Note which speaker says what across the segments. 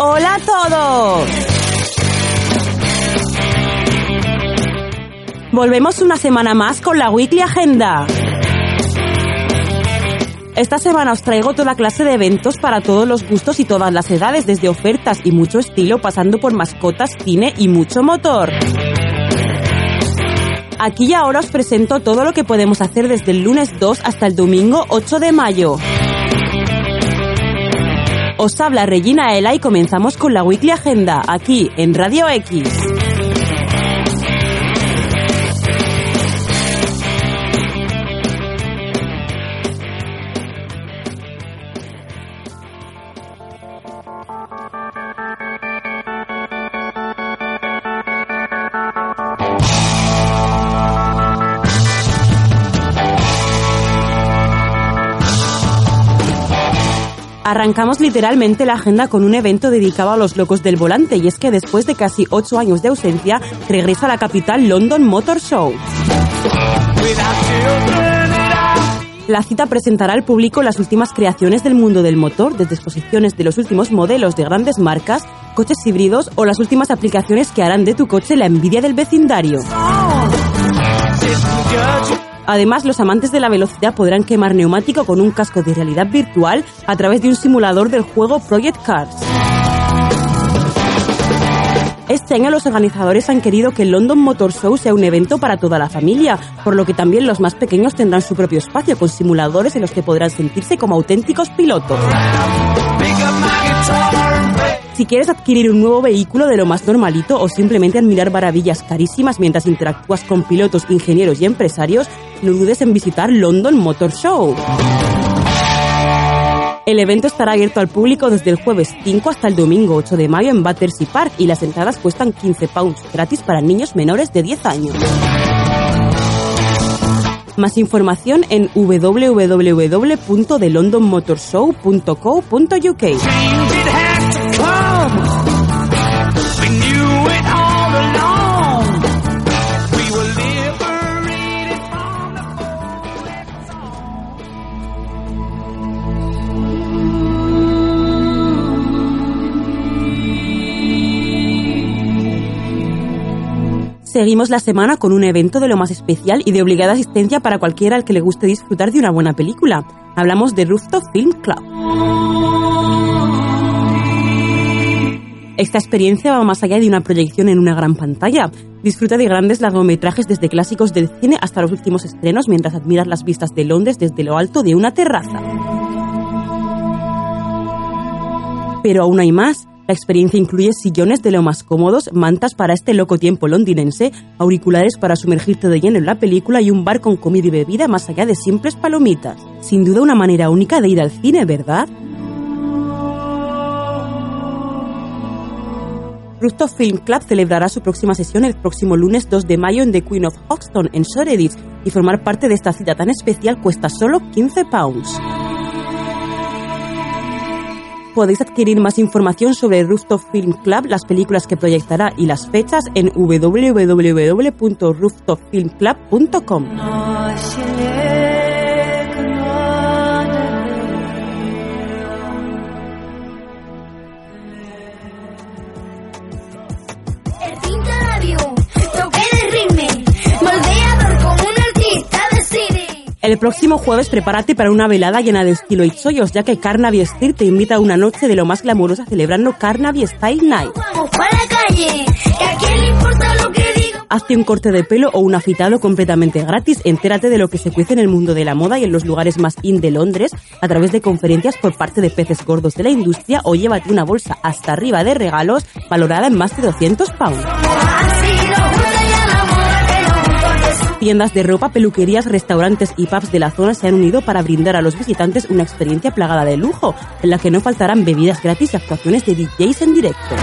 Speaker 1: Hola a todos. Volvemos una semana más con la Weekly Agenda. Esta semana os traigo toda clase de eventos para todos los gustos y todas las edades, desde ofertas y mucho estilo, pasando por mascotas, cine y mucho motor. Aquí y ahora os presento todo lo que podemos hacer desde el lunes 2 hasta el domingo 8 de mayo. Os habla Regina Ela y comenzamos con la Weekly Agenda, aquí en Radio X. Arrancamos literalmente la agenda con un evento dedicado a los locos del volante y es que después de casi ocho años de ausencia regresa a la capital London Motor Show. La cita presentará al público las últimas creaciones del mundo del motor, desde exposiciones de los últimos modelos de grandes marcas, coches híbridos o las últimas aplicaciones que harán de tu coche la envidia del vecindario. Además, los amantes de la velocidad podrán quemar neumático con un casco de realidad virtual a través de un simulador del juego Project Cars. Este año los organizadores han querido que el London Motor Show sea un evento para toda la familia, por lo que también los más pequeños tendrán su propio espacio con simuladores en los que podrán sentirse como auténticos pilotos. Si quieres adquirir un nuevo vehículo de lo más normalito o simplemente admirar maravillas carísimas mientras interactúas con pilotos, ingenieros y empresarios, no dudes en visitar London Motor Show. El evento estará abierto al público desde el jueves 5 hasta el domingo 8 de mayo en Battersea Park y las entradas cuestan 15 pounds gratis para niños menores de 10 años. Más información en www.thelondonmotorshow.co.uk. Seguimos la semana con un evento de lo más especial y de obligada asistencia para cualquiera al que le guste disfrutar de una buena película. Hablamos de Rooftop Film Club. Esta experiencia va más allá de una proyección en una gran pantalla. Disfruta de grandes largometrajes desde clásicos del cine hasta los últimos estrenos mientras admiras las vistas de Londres desde lo alto de una terraza. Pero aún hay más. La experiencia incluye sillones de lo más cómodos, mantas para este loco tiempo londinense, auriculares para sumergirte de lleno en la película y un bar con comida y bebida más allá de simples palomitas. Sin duda una manera única de ir al cine, ¿verdad? Rooftop Film Club celebrará su próxima sesión el próximo lunes 2 de mayo en The Queen of Hoxton, en Shoreditch, y formar parte de esta cita tan especial cuesta solo 15 pounds. Podéis adquirir más información sobre Rooftop Film Club, las películas que proyectará y las fechas en www.rooftopfilmclub.com. El próximo jueves prepárate para una velada llena de estilo y chollos, ya que Carnaby Street te invita a una noche de lo más glamurosa celebrando Carnaby Style Night. Hazte un corte de pelo o un afitado completamente gratis. Entérate de lo que se cuece en el mundo de la moda y en los lugares más in de Londres a través de conferencias por parte de peces gordos de la industria o llévate una bolsa hasta arriba de regalos valorada en más de 200 pounds. Tiendas de ropa, peluquerías, restaurantes y pubs de la zona se han unido para brindar a los visitantes una experiencia plagada de lujo, en la que no faltarán bebidas gratis y actuaciones de DJs en directo.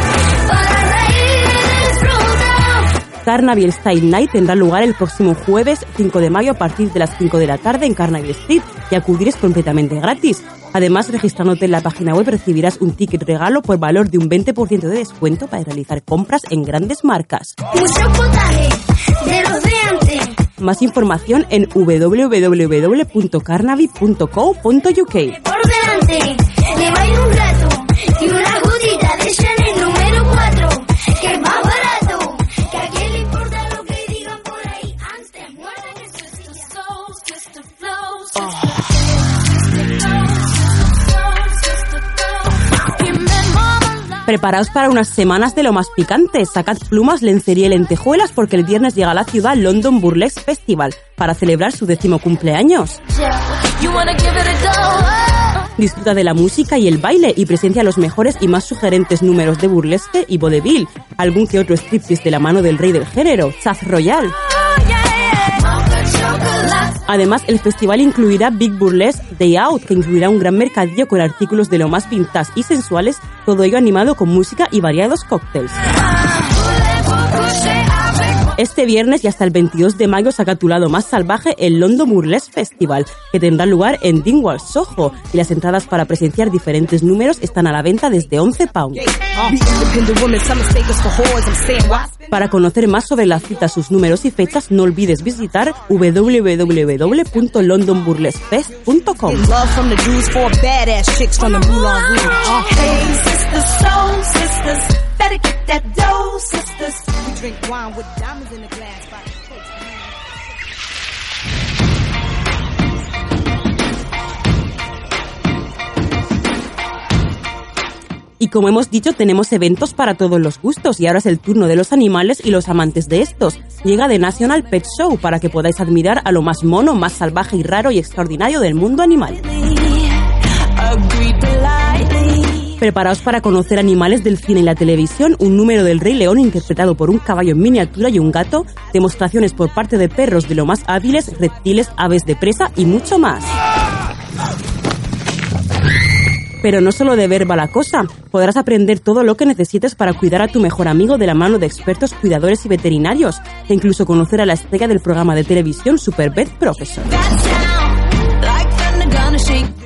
Speaker 1: Carnaval Style Night tendrá lugar el próximo jueves 5 de mayo a partir de las 5 de la tarde en Carnaval Street y acudir es completamente gratis. Además, registrándote en la página web recibirás un ticket regalo por valor de un 20% de descuento para realizar compras en grandes marcas. Más información en www.carnavi.co.uk.
Speaker 2: Por delante,
Speaker 1: Preparaos para unas semanas de lo más picante. Sacad plumas, lencería y lentejuelas porque el viernes llega a la ciudad London Burlesque Festival para celebrar su décimo cumpleaños. Disfruta de la música y el baile y presencia los mejores y más sugerentes números de burlesque y vodevil, algún que otro striptease de la mano del rey del género, Chaz Royal. Además, el festival incluirá Big Burlesque Day Out, que incluirá un gran mercadillo con artículos de lo más vintage y sensuales, todo ello animado con música y variados cócteles. Este viernes y hasta el 22 de mayo saca tu lado más salvaje el London Burlesque Festival, que tendrá lugar en Dingwall, Soho, y las entradas para presenciar diferentes números están a la venta desde 11 pounds. Para conocer más sobre la cita, sus números y fechas, no olvides visitar www.londonburlesquefest.com.
Speaker 3: drink wine with diamonds in the glass. by the coast.
Speaker 1: Y como hemos dicho, tenemos eventos para todos los gustos y ahora es el turno de los animales y los amantes de estos. Llega The National Pet Show para que podáis admirar a lo más mono, más salvaje y raro y extraordinario del mundo animal. Preparaos para conocer animales del cine y la televisión, un número del Rey León interpretado por un caballo en miniatura y un gato, demostraciones por parte de perros de lo más hábiles, reptiles, aves de presa y mucho más. Pero no solo de ver va la cosa, podrás aprender todo lo que necesites para cuidar a tu mejor amigo de la mano de expertos cuidadores y veterinarios, e incluso conocer a la estrella del programa de televisión Super Pet Professor.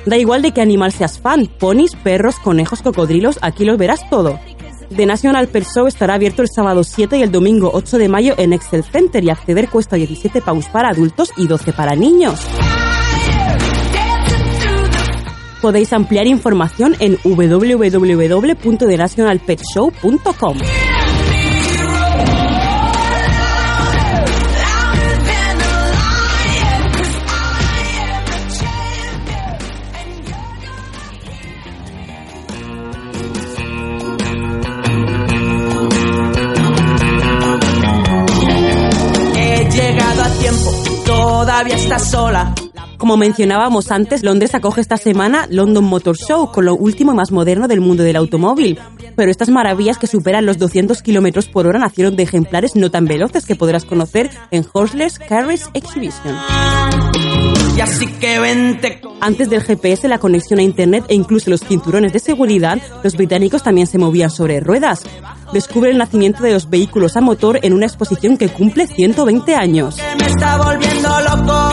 Speaker 1: Da igual de qué animal seas fan, ponis, perros, conejos, cocodrilos, aquí los verás todo. The National Pet Show estará abierto el sábado 7 y el domingo 8 de mayo en Excel Center y acceder cuesta 17 pounds para adultos y 12 para niños. Podéis ampliar información en www.thenationalpetshow.com.
Speaker 4: todavía estás sola.
Speaker 1: Como mencionábamos antes, Londres acoge esta semana London Motor Show, con lo último y más moderno del mundo del automóvil. Pero estas maravillas que superan los 200 kilómetros por hora nacieron de ejemplares no tan veloces que podrás conocer en Horseless Carriage Exhibition. Antes del GPS, la conexión a Internet e incluso los cinturones de seguridad, los británicos también se movían sobre ruedas. Descubre el nacimiento de los vehículos a motor en una exposición que cumple 120 años.
Speaker 4: Me está volviendo loco.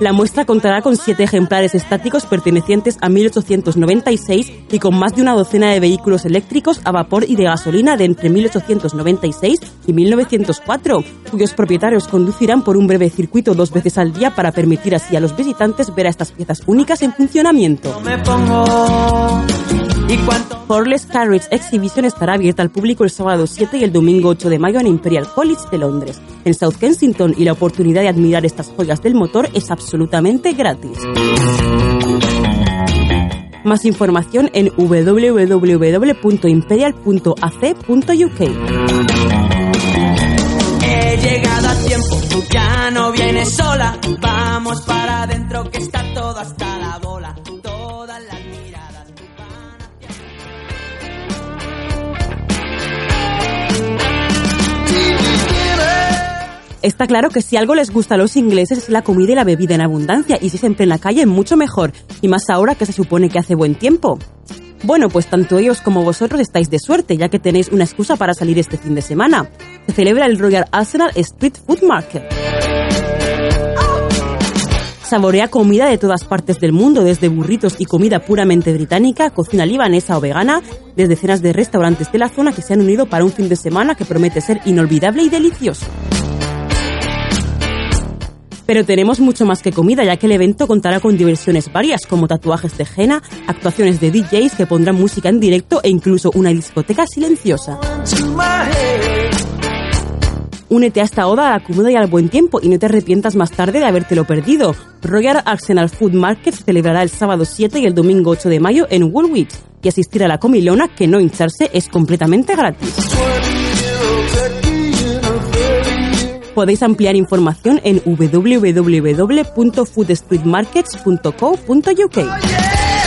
Speaker 1: La muestra contará con siete ejemplares estáticos pertenecientes a 1896 y con más de una docena de vehículos eléctricos a vapor y de gasolina de entre 1896 y 1904, cuyos propietarios conducirán por un breve circuito dos veces al día para permitir así a los visitantes ver a estas piezas únicas en funcionamiento.
Speaker 4: Me pongo... ¿Y?
Speaker 1: Horless Carriage Exhibition estará abierta al público el sábado 7 y el domingo 8 de mayo en Imperial College de Londres, en South Kensington, y la oportunidad de admirar estas joyas del motor es absolutamente gratis. Más información en www.imperial.ac.uk.
Speaker 4: He llegado a tiempo, ya no vienes sola. Vamos Está
Speaker 1: claro que si algo les gusta a los ingleses es la comida y la bebida en abundancia, y si es en plena calle, mucho mejor, y más ahora que se supone que hace buen tiempo. Bueno, pues tanto ellos como vosotros estáis de suerte, ya que tenéis una excusa para salir este fin de semana. Se celebra el Royal Arsenal Street Food Market. Saborea comida de todas partes del mundo, desde burritos y comida puramente británica, cocina libanesa o vegana, desde cenas de restaurantes de la zona que se han unido para un fin de semana que promete ser inolvidable y delicioso. Pero tenemos mucho más que comida, ya que el evento contará con diversiones varias, como tatuajes de henna, actuaciones de DJs que pondrán música en directo e incluso una discoteca silenciosa. Únete a esta oda a la y al buen tiempo y no te arrepientas más tarde de habértelo perdido. Royal Arsenal Food Market se celebrará el sábado 7 y el domingo 8 de mayo en Woolwich y asistir a la comilona, que no hincharse, es completamente gratis. Podéis ampliar información en www.foodstreetmarkets.co.uk.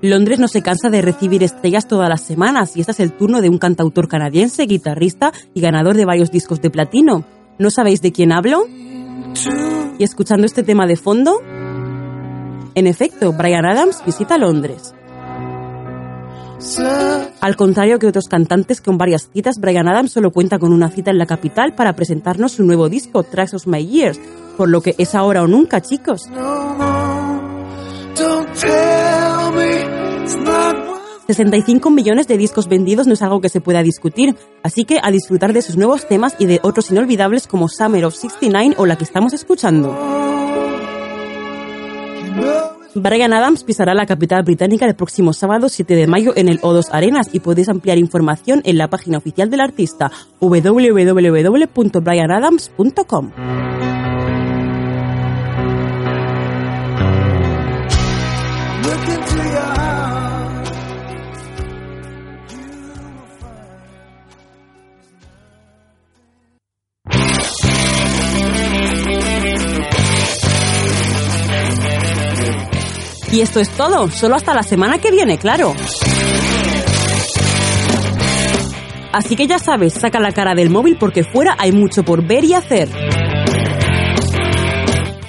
Speaker 1: Londres no se cansa de recibir estrellas todas las semanas y este es el turno de un cantautor canadiense, guitarrista y ganador de varios discos de platino. ¿No sabéis de quién hablo? ¿Y escuchando este tema de fondo? En efecto, Brian Adams visita Londres. Al contrario que otros cantantes con varias citas, Brian Adams solo cuenta con una cita en la capital para presentarnos su nuevo disco, Tracks of My Years, por lo que es ahora o nunca, chicos. 65 millones de discos vendidos no es algo que se pueda discutir, así que a disfrutar de sus nuevos temas y de otros inolvidables como Summer of 69 o la que estamos escuchando. Brian Adams pisará la capital británica el próximo sábado 7 de mayo en el O2 Arenas y podéis ampliar información en la página oficial del artista www.brianadams.com. Y esto es todo, solo hasta la semana que viene, claro. Así que ya sabes, saca la cara del móvil porque fuera hay mucho por ver y hacer.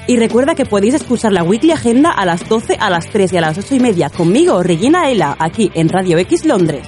Speaker 1: Y recuerda que podéis escuchar la Weekly Agenda a las 12, a las 3 y a las 8 y media conmigo, Regina Ela, aquí en Radio X Londres.